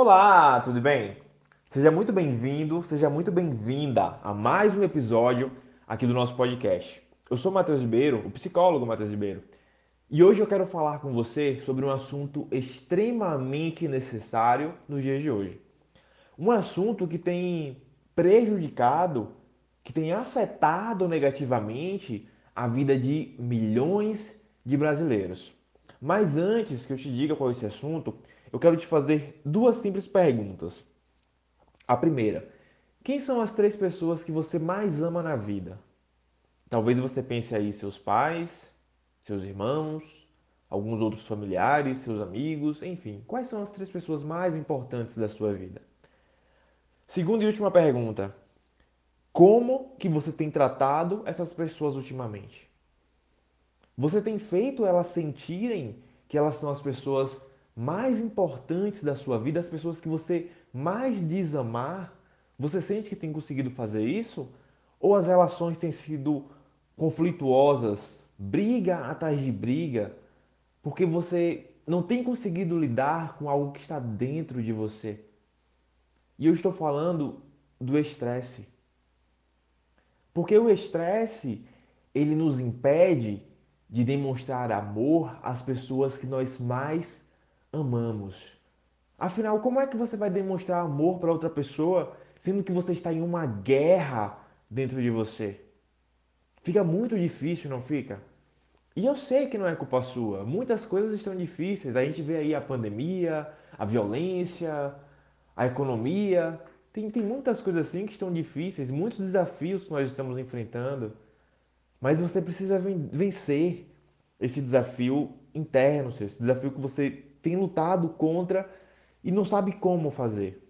Olá, tudo bem? Seja muito bem-vindo, seja muito bem-vinda a mais um episódio aqui do nosso podcast. Eu sou Matheus Ribeiro, o psicólogo Matheus Ribeiro, e hoje eu quero falar com você sobre um assunto extremamente necessário nos dias de hoje. Um assunto que tem prejudicado, que tem afetado negativamente a vida de milhões de brasileiros. Mas antes que eu te diga qual é esse assunto, eu quero te fazer duas simples perguntas. A primeira: quem são as três pessoas que você mais ama na vida? Talvez você pense aí seus pais, seus irmãos, alguns outros familiares, seus amigos, enfim. Quais são as três pessoas mais importantes da sua vida? Segunda e última pergunta: como que você tem tratado essas pessoas ultimamente? Você tem feito elas sentirem que elas são as pessoas mais importantes da sua vida, as pessoas que você mais diz amar? Você sente que tem conseguido fazer isso? Ou as relações têm sido conflituosas, briga atrás de briga, porque você não tem conseguido lidar com algo que está dentro de você? E eu estou falando do estresse. Porque o estresse, ele nos impede de demonstrar amor às pessoas que nós mais amamos. Afinal, como é que você vai demonstrar amor para outra pessoa sendo que você está em uma guerra dentro de você? Fica muito difícil, não fica? E eu sei que não é culpa sua. Muitas coisas estão difíceis. A gente vê aí a pandemia, a violência, a economia. Tem, tem muitas coisas assim que estão difíceis, muitos desafios que nós estamos enfrentando. Mas você precisa vencer esse desafio interno, esse desafio que você tem lutado contra e não sabe como fazer.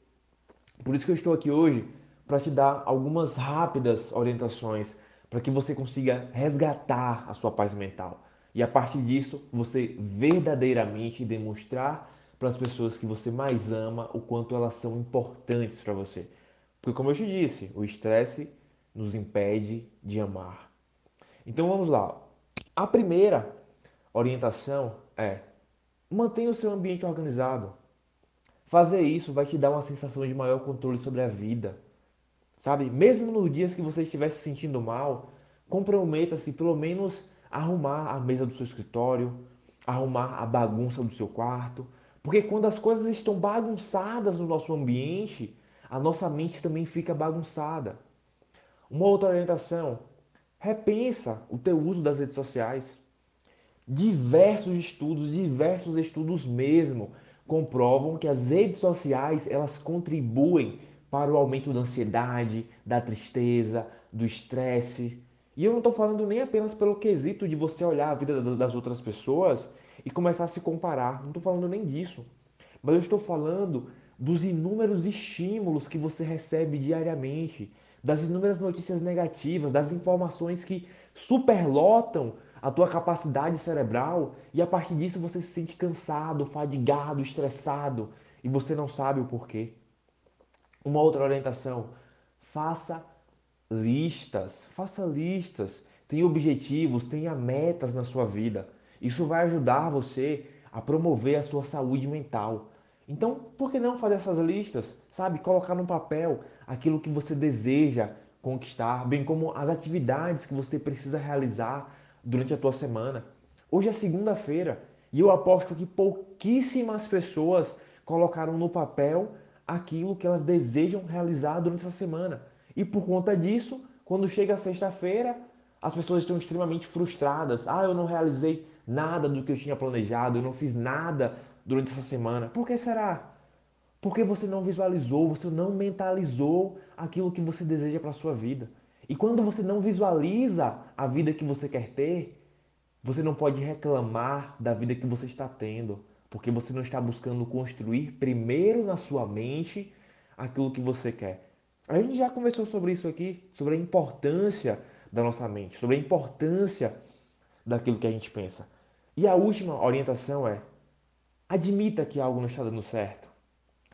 Por isso que eu estou aqui hoje para te dar algumas rápidas orientações para que você consiga resgatar a sua paz mental. E a partir disso, você verdadeiramente demonstrar para as pessoas que você mais ama o quanto elas são importantes para você. Porque, como eu te disse, o estresse nos impede de amar. Então vamos lá. A primeira orientação é mantenha o seu ambiente organizado. Fazer isso vai te dar uma sensação de maior controle sobre a vida. Sabe? Mesmo nos dias que você estiver se sentindo mal, comprometa-se pelo menos a arrumar a mesa do seu escritório, arrumar a bagunça do seu quarto. Porque quando as coisas estão bagunçadas no nosso ambiente, a nossa mente também fica bagunçada. Uma outra orientação Repensa o teu uso das redes sociais. Diversos estudos, diversos estudos mesmo, comprovam que as redes sociais elas contribuem para o aumento da ansiedade, da tristeza, do estresse. E eu não estou falando nem apenas pelo quesito de você olhar a vida das outras pessoas e começar a se comparar. Não estou falando nem disso. Mas eu estou falando dos inúmeros estímulos que você recebe diariamente, das inúmeras notícias negativas, das informações que superlotam a tua capacidade cerebral e a partir disso você se sente cansado, fadigado, estressado e você não sabe o porquê. Uma outra orientação: faça listas, faça listas, tenha objetivos, tenha metas na sua vida. Isso vai ajudar você a promover a sua saúde mental. Então, por que não fazer essas listas? Sabe, colocar no papel aquilo que você deseja conquistar, bem como as atividades que você precisa realizar durante a tua semana. Hoje é segunda-feira e eu aposto que pouquíssimas pessoas colocaram no papel aquilo que elas desejam realizar durante essa semana. E por conta disso, quando chega a sexta-feira, as pessoas estão extremamente frustradas. Ah, eu não realizei nada do que eu tinha planejado, eu não fiz nada durante essa semana. Por que será? Porque você não visualizou, você não mentalizou aquilo que você deseja para a sua vida. E quando você não visualiza a vida que você quer ter, você não pode reclamar da vida que você está tendo, porque você não está buscando construir primeiro na sua mente aquilo que você quer. A gente já conversou sobre isso aqui, sobre a importância da nossa mente, sobre a importância daquilo que a gente pensa. E a última orientação é: admita que algo não está dando certo.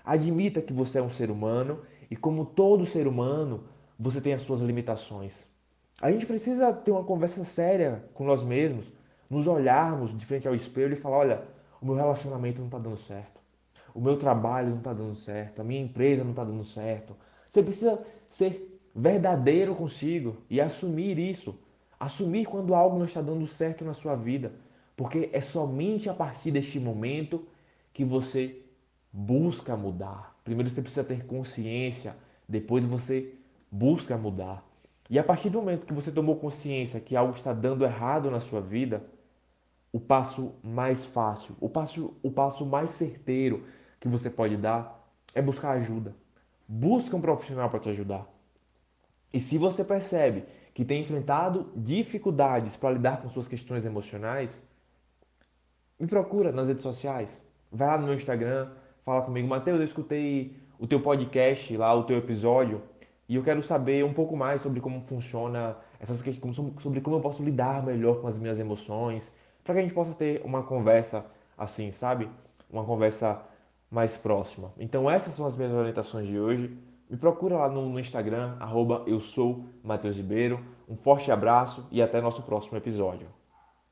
Admita que você é um ser humano e, como todo ser humano, você tem as suas limitações. A gente precisa ter uma conversa séria com nós mesmos, nos olharmos de frente ao espelho e falar: olha, o meu relacionamento não está dando certo. o meu trabalho não está dando certo, a minha empresa não está dando certo. Você precisa ser verdadeiro consigo e assumir isso. Assumir quando algo não está dando certo na sua vida. Porque é somente a partir deste momento que você busca mudar. Primeiro você precisa ter consciência, depois você busca mudar. E a partir do momento que você tomou consciência que algo está dando errado na sua vida, o passo mais fácil, o passo, o passo mais certeiro que você pode dar é buscar ajuda. Busca um profissional para te ajudar. E se você percebe que tem enfrentado dificuldades para lidar com suas questões emocionais, me procura nas redes sociais. Vai lá no meu Instagram, fala comigo, Mateus, eu escutei o teu podcast lá, o teu episódio, e eu quero saber um pouco mais sobre como funciona essas questões, sobre como eu posso lidar melhor com as minhas emoções, para que a gente possa ter uma conversa assim, sabe? Uma conversa mais próxima. Então essas são as minhas orientações de hoje. Me procura lá no, no Instagram, arroba eu sou Matheus Ribeiro. Um forte abraço e até nosso próximo episódio.